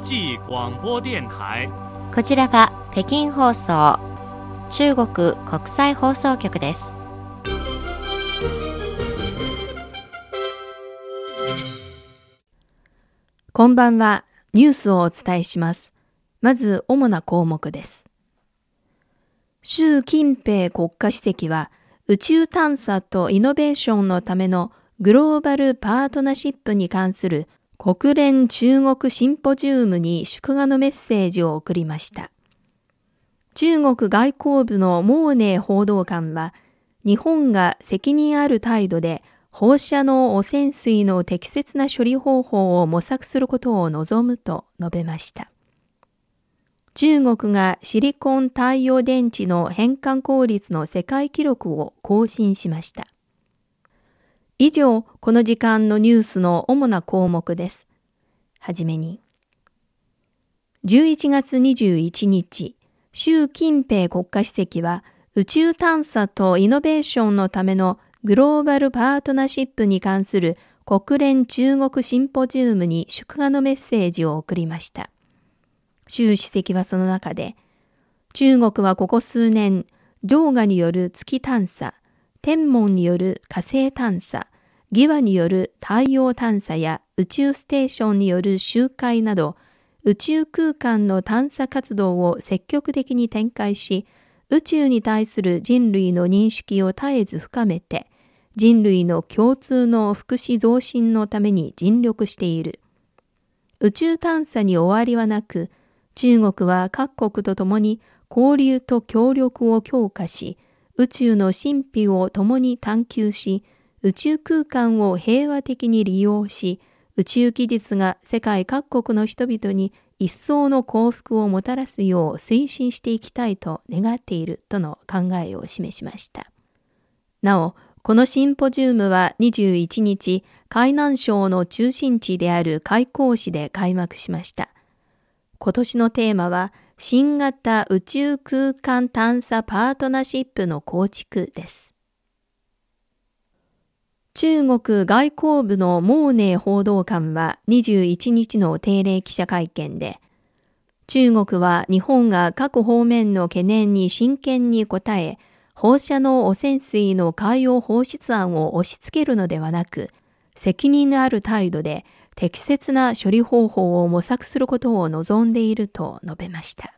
际广播电台。こちらは北京放送中国国際放送局です。こんばんは。ニュースをお伝えします。まず、主な項目です。習近平国家主席は、宇宙探査とイノベーションのためのグローバルパートナーシップに関する国連中国シンポジウムに祝賀のメッセージを送りました。中国外交部のモーネ報道官は、日本が責任ある態度で放射能汚染水の適切な処理方法を模索することを望むと述べました。中国がシリコン太陽電池の変換効率の世界記録を更新しました。以上、この時間のニュースの主な項目です。はじめに。11月21日、習近平国家主席は宇宙探査とイノベーションのためのグローバルパートナーシップに関する国連中国シンポジウムに祝賀のメッセージを送りました。習主席はその中で、中国はここ数年、ジ河による月探査、天文による火星探査、義和による太陽探査や宇宙ステーションによる集会など、宇宙空間の探査活動を積極的に展開し、宇宙に対する人類の認識を絶えず深めて、人類の共通の福祉増進のために尽力している。宇宙探査に終わりはなく、中国は各国と共に交流と協力を強化し、宇宙の神秘を共に探求し、宇宙空間を平和的に利用し、宇宙技術が世界各国の人々に一層の幸福をもたらすよう推進していきたいと願っているとの考えを示しました。なお、このシンポジウムは21日、海南省の中心地である開港市で開幕しました。今年のテーマは、新型宇宙空間探査パートナーシップの構築です。中国外交部のモーネー報道官は21日の定例記者会見で、中国は日本が各方面の懸念に真剣に応え、放射能汚染水の海洋放出案を押し付けるのではなく、責任のある態度で適切な処理方法を模索することを望んでいると述べました。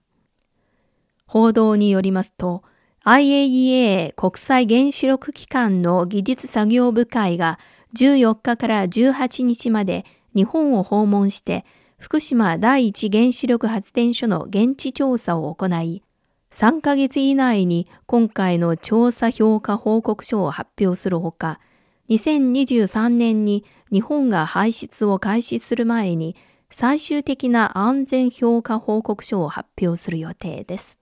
報道によりますと、IAEA 国際原子力機関の技術作業部会が14日から18日まで日本を訪問して福島第一原子力発電所の現地調査を行い、3ヶ月以内に今回の調査評価報告書を発表するほか、2023年に日本が排出を開始する前に最終的な安全評価報告書を発表する予定です。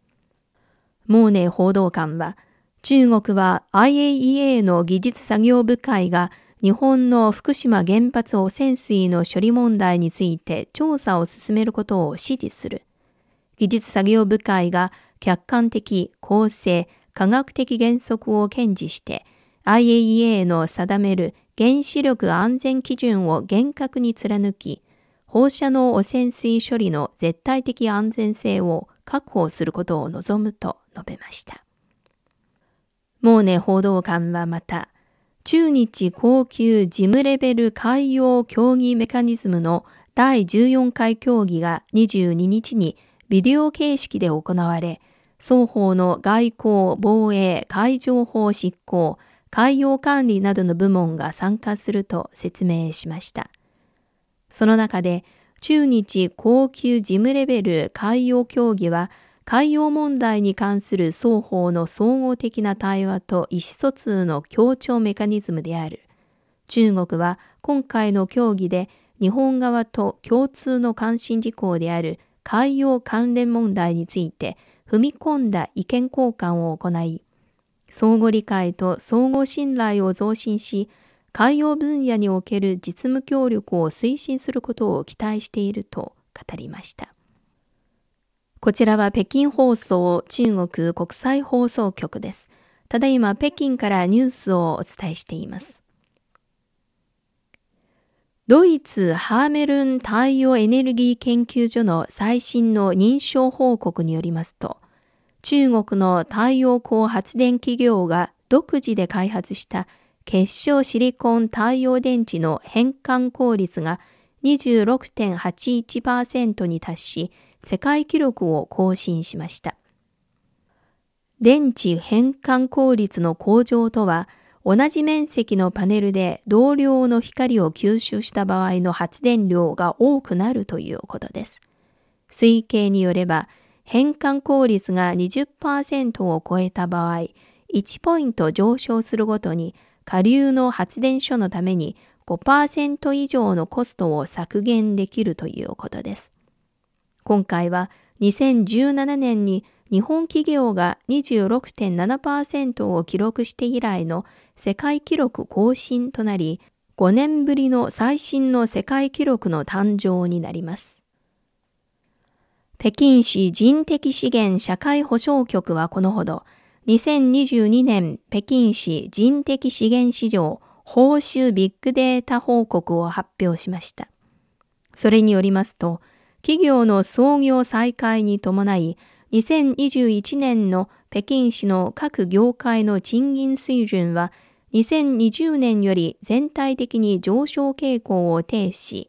モーネー報道官は、中国は IAEA の技術作業部会が日本の福島原発汚染水の処理問題について調査を進めることを支持する。技術作業部会が客観的、公正、科学的原則を堅持して IAEA の定める原子力安全基準を厳格に貫き、放射能汚染水処理の絶対的安全性を確保することを望むと述べました。モーネ報道官はまた、中日高級事務レベル海洋協議メカニズムの第14回協議が22日にビデオ形式で行われ、双方の外交、防衛、海上法執行、海洋管理などの部門が参加すると説明しました。その中で、中日高級事務レベル海洋協議は、海洋問題に関する双方の総合的な対話と意思疎通の協調メカニズムである。中国は今回の協議で日本側と共通の関心事項である海洋関連問題について踏み込んだ意見交換を行い、相互理解と相互信頼を増進し、海洋分野における実務協力を推進することを期待していると語りました。こちらは北京放送中国国際放送局です。ただいま北京からニュースをお伝えしています。ドイツハーメルン太陽エネルギー研究所の最新の認証報告によりますと、中国の太陽光発電企業が独自で開発した結晶シリコン太陽電池の変換効率が26.81%に達し、世界記録を更新しました。電池変換効率の向上とは、同じ面積のパネルで同量の光を吸収した場合の発電量が多くなるということです。推計によれば、変換効率が20%を超えた場合、1ポイント上昇するごとに下流の発電所のために5%以上のコストを削減できるということです。今回は2017年に日本企業が26.7%を記録して以来の世界記録更新となり、5年ぶりの最新の世界記録の誕生になります。北京市人的資源社会保障局はこのほど、2022年北京市人的資源市場報酬ビッグデータ報告を発表しました。それによりますと、企業の創業再開に伴い、2021年の北京市の各業界の賃金水準は2020年より全体的に上昇傾向を呈し、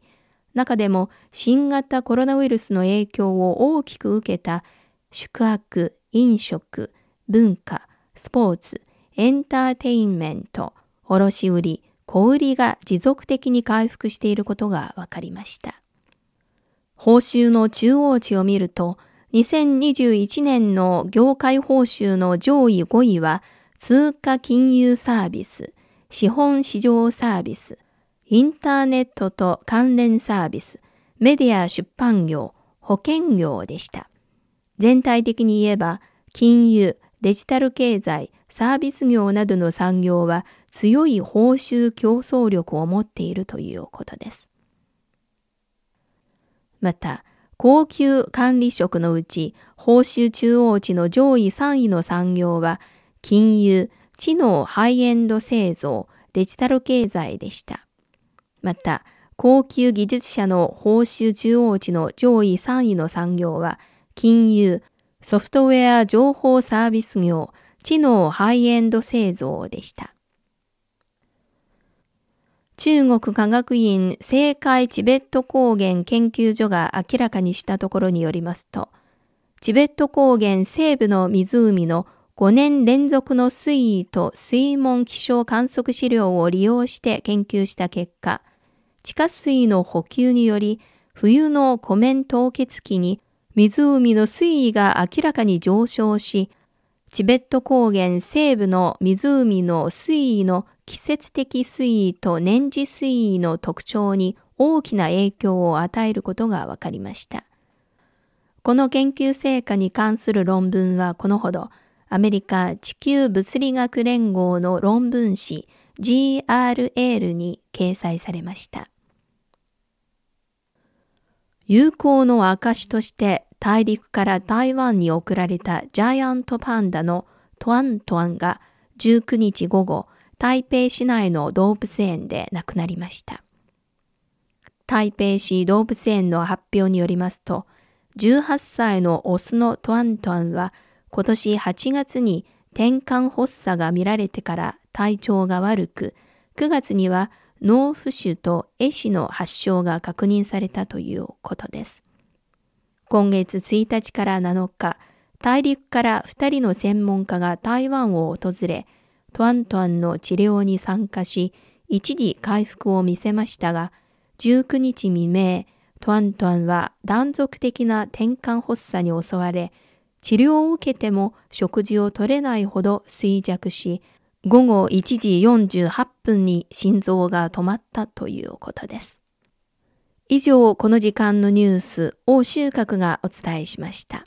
中でも新型コロナウイルスの影響を大きく受けた宿泊、飲食、文化、スポーツ、エンターテインメント、卸売、小売が持続的に回復していることが分かりました。報酬の中央値を見ると、2021年の業界報酬の上位5位は通貨金融サービス、資本市場サービス、インターネットと関連サービス、メディア出版業、保険業でした。全体的に言えば、金融、デジタル経済、サービス業などの産業は強い報酬競争力を持っているということです。また、高級管理職のうち、報酬中央値の上位3位の産業は、金融、知能ハイエンド製造、デジタル経済でした。また、高級技術者の報酬中央値の上位3位の産業は、金融、ソフトウェア情報サービス業、知能ハイエンド製造でした。中国科学院青海チベット高原研究所が明らかにしたところによりますと、チベット高原西部の湖の5年連続の水位と水門気象観測資料を利用して研究した結果、地下水の補給により冬の湖面凍結期に湖の水位が明らかに上昇し、チベット高原西部の湖の水位の季節的水位と年次水位の特徴に大きな影響を与えることが分かりました。この研究成果に関する論文はこのほどアメリカ地球物理学連合の論文誌 GRL に掲載されました。友好の証として大陸から台湾に送られたジャイアントパンダのトワントワンが19日午後、台北市内の動物園で亡くなりました。台北市動物園の発表によりますと、18歳のオスのトワントワンは今年8月に転換発作が見られてから体調が悪く、9月には脳浮腫と壊死の発症が確認されたということです。今月1日から7日、大陸から2人の専門家が台湾を訪れ、トワントワンの治療に参加し、一時回復を見せましたが、19日未明、トワントワンは断続的な転換発作に襲われ、治療を受けても食事を取れないほど衰弱し、午後1時48分に心臓が止まったということです。以上、この時間のニュースを収穫がお伝えしました。